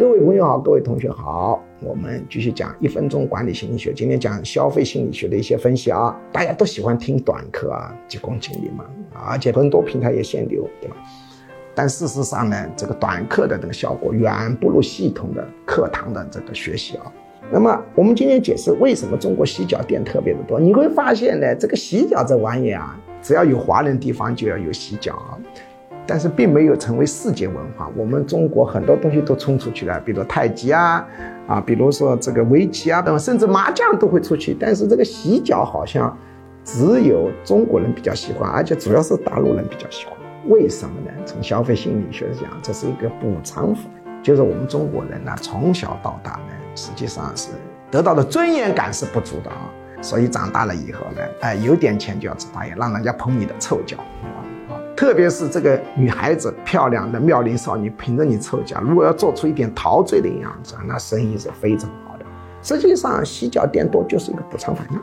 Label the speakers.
Speaker 1: 各位朋友好，各位同学好，我们继续讲一分钟管理心理学。今天讲消费心理学的一些分析啊，大家都喜欢听短课啊，急功近利嘛，而且很多平台也限流，对吧？但事实上呢，这个短课的这个效果远不如系统的课堂的这个学习啊。那么我们今天解释为什么中国洗脚店特别的多，你会发现呢，这个洗脚这玩意啊，只要有华人地方就要有洗脚啊。但是并没有成为世界文化。我们中国很多东西都冲出去了，比如太极啊，啊，比如说这个围棋啊等，甚至麻将都会出去。但是这个洗脚好像只有中国人比较喜欢，而且主要是大陆人比较喜欢。为什么呢？从消费心理学讲，这是一个补偿法，就是我们中国人呢从小到大呢，实际上是得到的尊严感是不足的啊，所以长大了以后呢，哎，有点钱就要吃大爷，让人家捧你的臭脚。特别是这个女孩子漂亮的妙龄少女，凭着你臭脚，如果要做出一点陶醉的样子，那生意是非常好的。实际上，洗脚店多就是一个补偿反应。